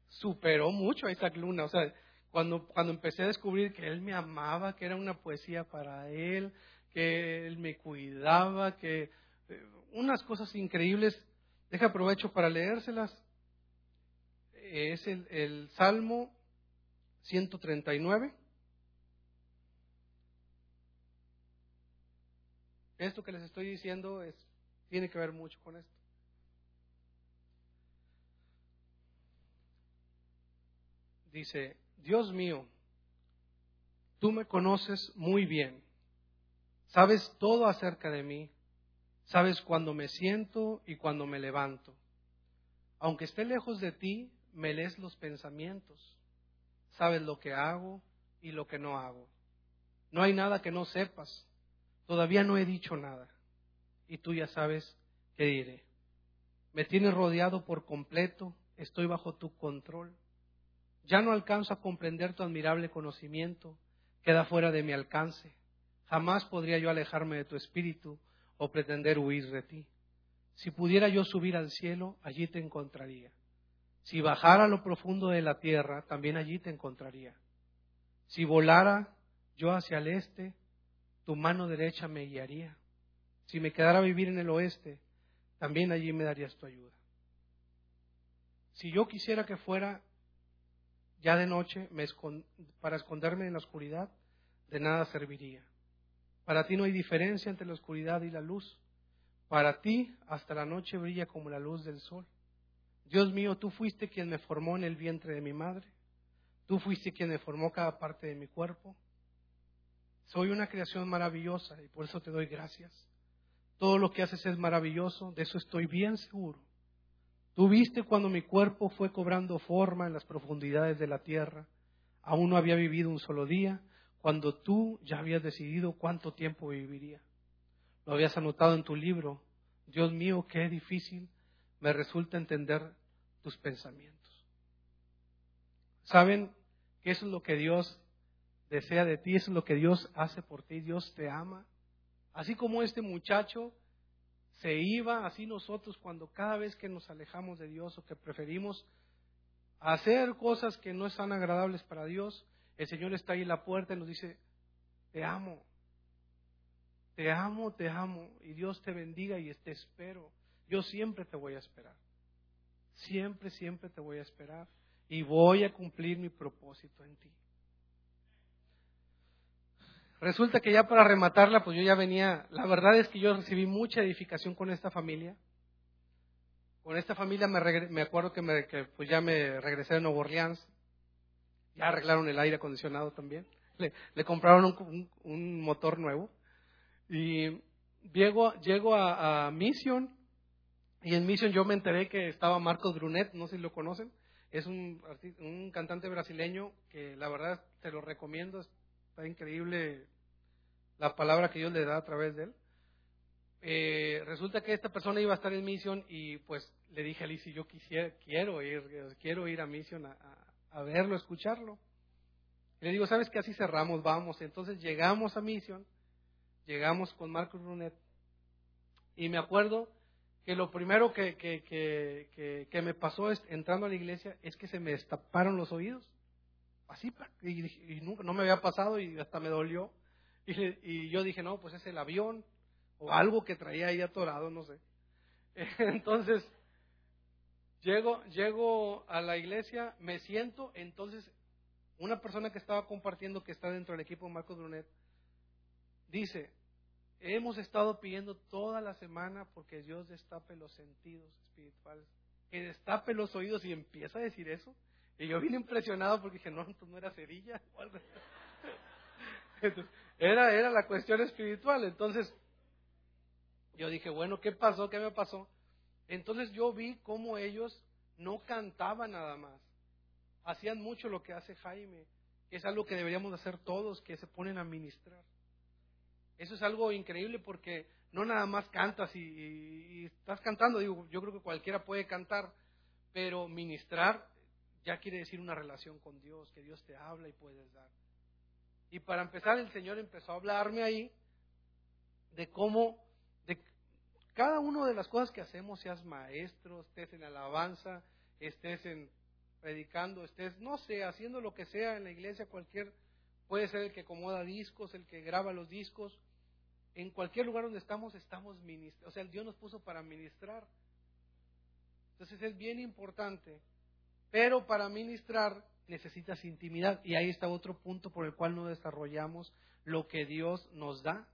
superó mucho a Isaac Luna. O sea, cuando, cuando empecé a descubrir que Él me amaba, que era una poesía para Él, que Él me cuidaba, que eh, unas cosas increíbles. Deja aprovecho para leérselas. Es el, el Salmo 139. Esto que les estoy diciendo es, tiene que ver mucho con esto. Dice, Dios mío, tú me conoces muy bien, sabes todo acerca de mí, sabes cuando me siento y cuando me levanto. Aunque esté lejos de ti, me lees los pensamientos, sabes lo que hago y lo que no hago. No hay nada que no sepas, todavía no he dicho nada y tú ya sabes qué diré. Me tienes rodeado por completo, estoy bajo tu control. Ya no alcanzo a comprender tu admirable conocimiento, queda fuera de mi alcance. Jamás podría yo alejarme de tu espíritu o pretender huir de ti. Si pudiera yo subir al cielo, allí te encontraría. Si bajara a lo profundo de la tierra, también allí te encontraría. Si volara yo hacia el este, tu mano derecha me guiaría. Si me quedara a vivir en el oeste, también allí me darías tu ayuda. Si yo quisiera que fuera ya de noche para esconderme en la oscuridad, de nada serviría. Para ti no hay diferencia entre la oscuridad y la luz. Para ti hasta la noche brilla como la luz del sol. Dios mío, tú fuiste quien me formó en el vientre de mi madre. Tú fuiste quien me formó cada parte de mi cuerpo. Soy una creación maravillosa y por eso te doy gracias. Todo lo que haces es maravilloso, de eso estoy bien seguro. Tú viste cuando mi cuerpo fue cobrando forma en las profundidades de la tierra. Aún no había vivido un solo día, cuando tú ya habías decidido cuánto tiempo viviría. Lo habías anotado en tu libro. Dios mío, qué difícil me resulta entender tus pensamientos. ¿Saben que eso es lo que Dios desea de ti? Eso es lo que Dios hace por ti. Dios te ama. Así como este muchacho se iba, así nosotros cuando cada vez que nos alejamos de Dios o que preferimos hacer cosas que no están agradables para Dios, el Señor está ahí en la puerta y nos dice, te amo, te amo, te amo, y Dios te bendiga y te espero. Yo siempre te voy a esperar. Siempre, siempre te voy a esperar y voy a cumplir mi propósito en ti. Resulta que ya para rematarla, pues yo ya venía, la verdad es que yo recibí mucha edificación con esta familia. Con esta familia me, acuerdo que, pues ya me regresé de Nueva Orleans. Ya arreglaron el aire acondicionado también. Le, compraron un, motor nuevo. Y llego, llego a, Mission. Y en Mission yo me enteré que estaba Marcos Brunet, no sé si lo conocen. Es un, un cantante brasileño que la verdad te lo recomiendo. Está increíble la palabra que Dios le da a través de él. Eh, resulta que esta persona iba a estar en misión y pues le dije a Liz, yo quisiera, quiero ir, quiero ir a misión a, verlo, a escucharlo. le digo, ¿sabes qué? Así cerramos, vamos. Entonces llegamos a misión, llegamos con Marcos Brunet y me acuerdo que lo primero que, que, que, que, me pasó es, entrando a la iglesia es que se me destaparon los oídos. Así, y, y nunca, no me había pasado y hasta me dolió. Y, yo dije, no, pues es el avión o algo que traía ahí atorado, no sé. Entonces, llego, llego a la iglesia, me siento, entonces una persona que estaba compartiendo, que está dentro del equipo Marcos Brunet, dice, hemos estado pidiendo toda la semana porque Dios destape los sentidos espirituales, que destape los oídos y empieza a decir eso. Y yo vine impresionado porque dije, no, no era cerilla. Era, era la cuestión espiritual. Entonces, yo dije, bueno, ¿qué pasó? ¿Qué me pasó? Entonces yo vi cómo ellos no cantaban nada más. Hacían mucho lo que hace Jaime, que es algo que deberíamos hacer todos, que se ponen a ministrar. Eso es algo increíble porque no nada más cantas y, estás cantando, digo, yo creo que cualquiera puede cantar, pero ministrar ya quiere decir una relación con Dios, que Dios te habla y puedes dar. Y para empezar, el Señor empezó a hablarme ahí de cómo, cada una de las cosas que hacemos, seas maestro, estés en alabanza, estés en predicando, estés, no sé, haciendo lo que sea en la iglesia, cualquier, puede ser el que acomoda discos, el que graba los discos, en cualquier lugar donde estamos, estamos ministrando, o sea, Dios nos puso para ministrar. Entonces es bien importante, pero para ministrar necesitas intimidad. Y ahí está otro punto por el cual no desarrollamos lo que Dios nos da,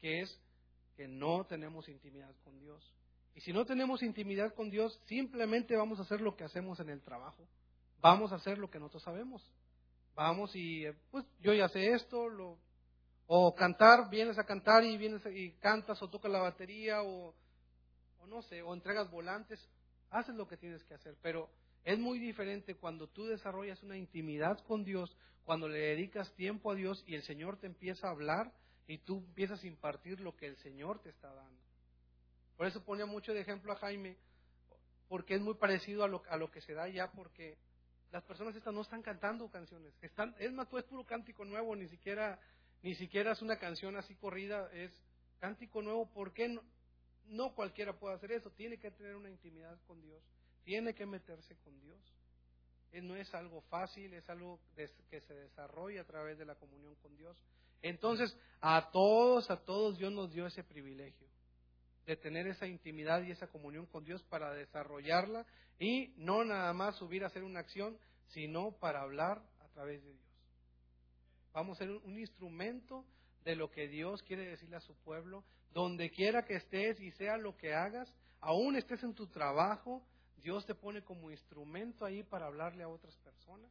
que es que no tenemos intimidad con Dios. Y si no tenemos intimidad con Dios, simplemente vamos a hacer lo que hacemos en el trabajo. Vamos a hacer lo que nosotros sabemos. Vamos y, eh, pues, yo ya sé esto, o cantar, vienes a cantar y vienes y cantas o tocas la batería o, o no sé, o entregas volantes. Haces lo que tienes que hacer, pero es muy diferente cuando tú desarrollas una intimidad con Dios, cuando le dedicas tiempo a Dios y el Señor te empieza a hablar y tú empiezas a impartir lo que el Señor te está dando. Por eso ponía mucho de ejemplo a Jaime, porque es muy parecido a lo, a lo que se da ya, porque las personas estas no están cantando canciones, están, es más, pues puro cántico nuevo, ni siquiera, ni siquiera es una canción así corrida, es cántico nuevo, ¿por qué no, no cualquiera puede hacer eso? Tiene que tener una intimidad con Dios tiene que meterse con Dios. No es algo fácil, es algo que se desarrolla a través de la comunión con Dios. Entonces, a todos, a todos Dios nos dio ese privilegio de tener esa intimidad y esa comunión con Dios para desarrollarla y no nada más subir a hacer una acción, sino para hablar a través de Dios. Vamos a ser un instrumento de lo que Dios quiere decirle a su pueblo, donde quiera que estés y sea lo que hagas, aún estés en tu trabajo, Dios te pone como instrumento ahí para hablarle a otras personas,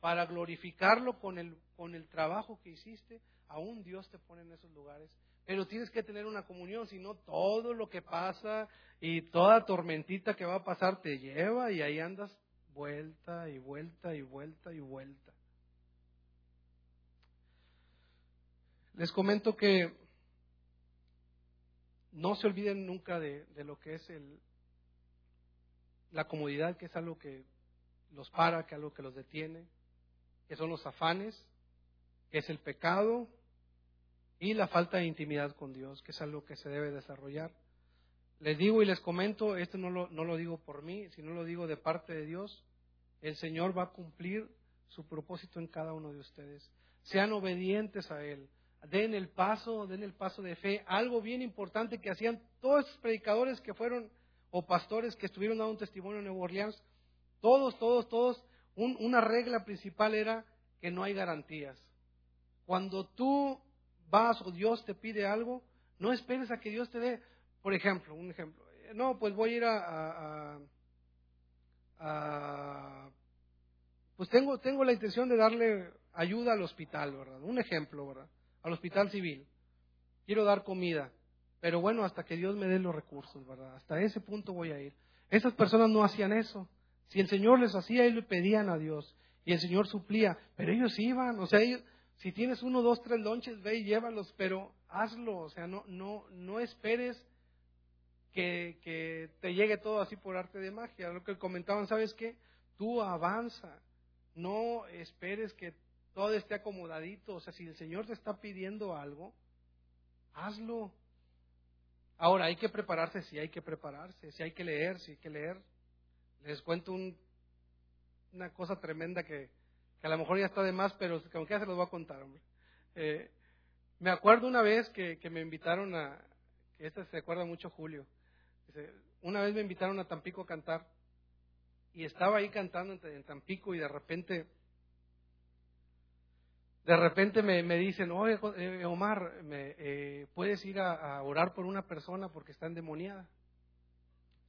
para glorificarlo con el, con el trabajo que hiciste. Aún Dios te pone en esos lugares. Pero tienes que tener una comunión, si no todo lo que pasa y toda tormentita que va a pasar te lleva y ahí andas vuelta y vuelta y vuelta y vuelta. Les comento que no se olviden nunca de, lo que es el, la comodidad, que es algo que los para, que es algo que los detiene, que son los afanes, que es el pecado y la falta de intimidad con Dios, que es algo que se debe desarrollar. Les digo y les comento, esto no lo, no lo digo por mí, sino lo digo de parte de Dios, el Señor va a cumplir su propósito en cada uno de ustedes. Sean obedientes a Él, den el paso, den el paso de fe. Algo bien importante que hacían todos los predicadores que fueron o pastores que estuvieron dando testimonio en Nueva Orleans, todos, todos, todos, una regla principal era que no hay garantías. Cuando tú vas o Dios te pide algo, no esperes a que Dios te dé, por ejemplo, un ejemplo, no, pues voy a ir a, a, pues tengo, tengo la intención de darle ayuda al hospital, ¿verdad? Un ejemplo, ¿verdad? Al hospital civil. Quiero dar comida. Pero bueno, hasta que Dios me dé los recursos, ¿verdad? Hasta ese punto voy a ir. Esas personas no hacían eso. Si el Señor les hacía, ellos le pedían a Dios. Y el Señor suplía. Pero ellos iban. O sea, si tienes uno, dos, tres lonches, ve y llévalos. Pero hazlo. O sea, no, no, no esperes que, que te llegue todo así por arte de magia. Lo que comentaban, ¿sabes qué? Tú avanza. No esperes que todo esté acomodadito. O sea, si el Señor te está pidiendo algo, hazlo. Ahora, hay que prepararse, sí hay que prepararse, sí hay que leer, sí hay que leer. Les cuento una cosa tremenda que, a lo mejor ya está de más, pero como que ya se los voy a contar, hombre. Eh, me acuerdo una vez que, me invitaron a, que este se recuerda mucho Julio, una vez me invitaron a Tampico a cantar y estaba ahí cantando en Tampico y de repente de repente me, dicen, oye, eh, Omar, me, eh, ¿puedes ir a, orar por una persona porque está endemoniada?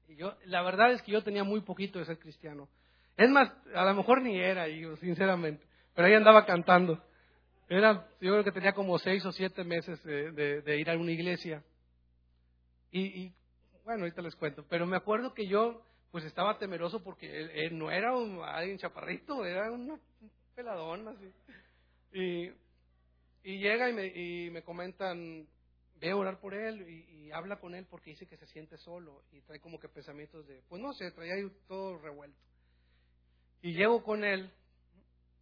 Y yo, la verdad es que yo tenía muy poquito de ser cristiano. Es más, a lo mejor ni era yo, sinceramente, pero ahí andaba cantando. Era, yo creo que tenía como seis o siete meses de, ir a una iglesia. Y, bueno, ahorita les cuento, pero me acuerdo que yo pues estaba temeroso porque él, no era un, alguien chaparrito, era un peladón así. Y, llega y me, y me comentan, ve a orar por él y, habla con él porque dice que se siente solo y trae como que pensamientos de, pues no sé, traía ahí todo revuelto. Y llego con él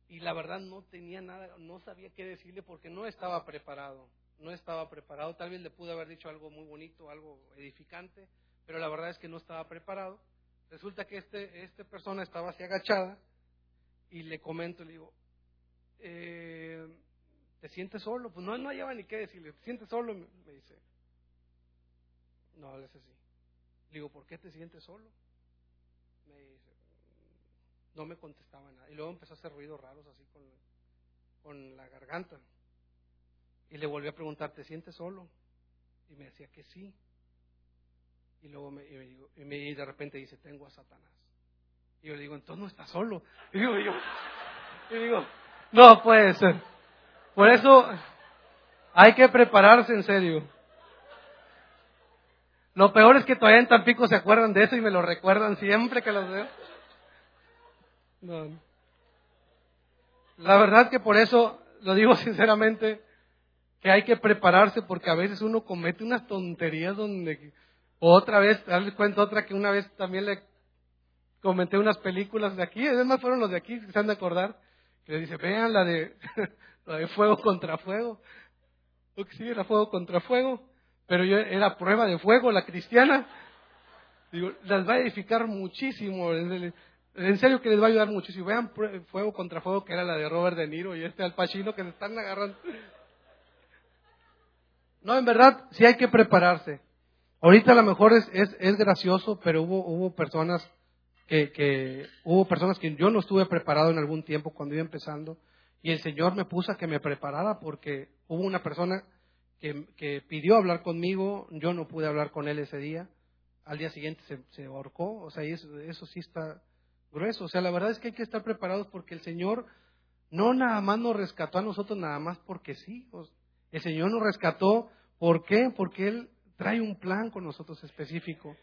y la verdad no tenía nada, no sabía qué decirle porque no estaba preparado, no estaba preparado. Tal vez le pude haber dicho algo muy bonito, algo edificante, pero la verdad es que no estaba preparado. Resulta que este, esta persona estaba así agachada y le comento, le digo, eh, ¿te sientes solo? Pues no, no lleva ni qué decirle, ¿te sientes solo? Me dice, no hables así. Le digo, ¿por qué te sientes solo? Me no me contestaba nada. Y luego empezó a hacer ruidos raros así con, con la garganta. Y le volví a preguntar, ¿te sientes solo? Y me decía que sí. Y luego me, y, y de repente dice, tengo a Satanás. Y yo le digo, entonces no está solo. Y digo, yo, y digo, no puede ser. Por eso hay que prepararse en serio. Lo peor es que todavía en Tampico se acuerdan de eso y me lo recuerdan siempre que los veo. No. La verdad que por eso lo digo sinceramente, que hay que prepararse porque a veces uno comete unas tonterías donde otra vez, darles cuenta otra que una vez también le comenté unas películas de aquí, además fueron los de aquí, se han de acordar, que le dice, vean la de, la de fuego contra fuego. Porque sí, era fuego contra fuego, pero yo era prueba de fuego, la cristiana. Digo, las va a edificar muchísimo. En serio que les va a ayudar muchísimo. Vean Fuego contra Fuego, que era la de Robert De Niro y este Al Pacino que se están agarrando. No, en verdad, sí hay que prepararse. Ahorita a lo mejor es, es, gracioso, pero hubo, hubo personas que, que, hubo personas que yo no estuve preparado en algún tiempo cuando iba empezando y el Señor me puso a que me preparara porque hubo una persona que, que pidió hablar conmigo, yo no pude hablar con él ese día, al día siguiente se, se ahorcó, o sea, eso, eso sí está grueso, o sea, la verdad es que hay que estar preparados porque el Señor no nada más nos rescató a nosotros nada más porque sí, el Señor nos rescató, ¿por qué? Porque Él trae un plan con nosotros específico.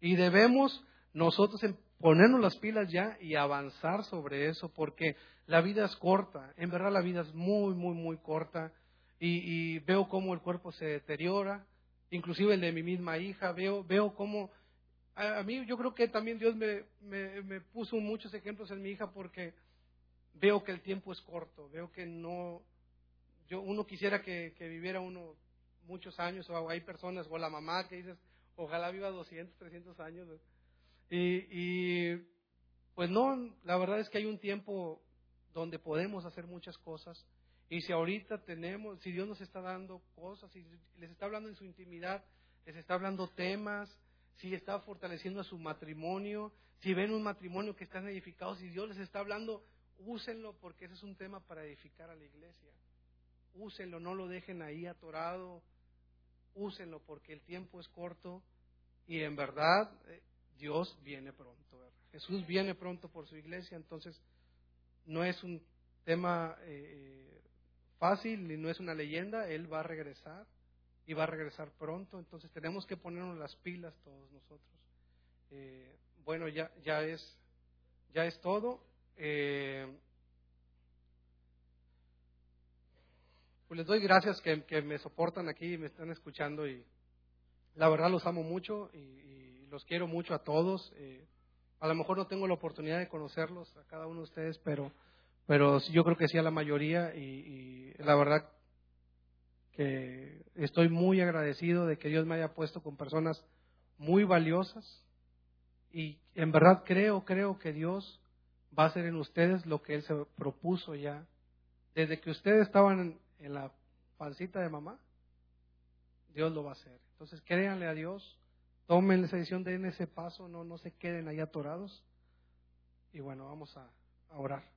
Y debemos nosotros ponernos las pilas ya y avanzar sobre eso, porque la vida es corta, en verdad la vida es muy, muy, muy corta, y, veo cómo el cuerpo se deteriora, inclusive el de mi misma hija, veo, veo cómo, a, mí yo creo que también Dios me, me, puso muchos ejemplos en mi hija porque veo que el tiempo es corto, veo que no, yo uno quisiera que, que viviera uno muchos años, o hay personas, o la mamá que dices, ojalá viva 200, 300 años. Y, pues no, la verdad es que hay un tiempo donde podemos hacer muchas cosas. Y si ahorita tenemos, si Dios nos está dando cosas, si les está hablando en su intimidad, les está hablando temas, si está fortaleciendo a su matrimonio, si ven un matrimonio que están edificados, si Dios les está hablando, úsenlo porque ese es un tema para edificar a la iglesia. Úsenlo, no lo dejen ahí atorado, úsenlo porque el tiempo es corto y en verdad eh, Dios viene pronto. Jesús viene pronto por su iglesia, entonces no es un tema eh, fácil ni no es una leyenda, Él va a regresar y va a regresar pronto, entonces tenemos que ponernos las pilas todos nosotros. Eh, bueno, ya, ya, es, ya es todo. Eh, pues les doy gracias que, me soportan aquí y me están escuchando y la verdad los amo mucho y los quiero mucho a todos. Eh, a lo mejor no tengo la oportunidad de conocerlos a cada uno de ustedes, pero, pero yo creo que sí a la mayoría y, la verdad que estoy muy agradecido de que Dios me haya puesto con personas muy valiosas y en verdad creo, creo que Dios va a hacer en ustedes lo que Él se propuso ya. Desde que ustedes estaban en la pancita de mamá, Dios lo va a hacer. Entonces créanle a Dios, tomen esa decisión, den ese paso, no, no se queden ahí atorados. Y bueno, vamos a, a orar.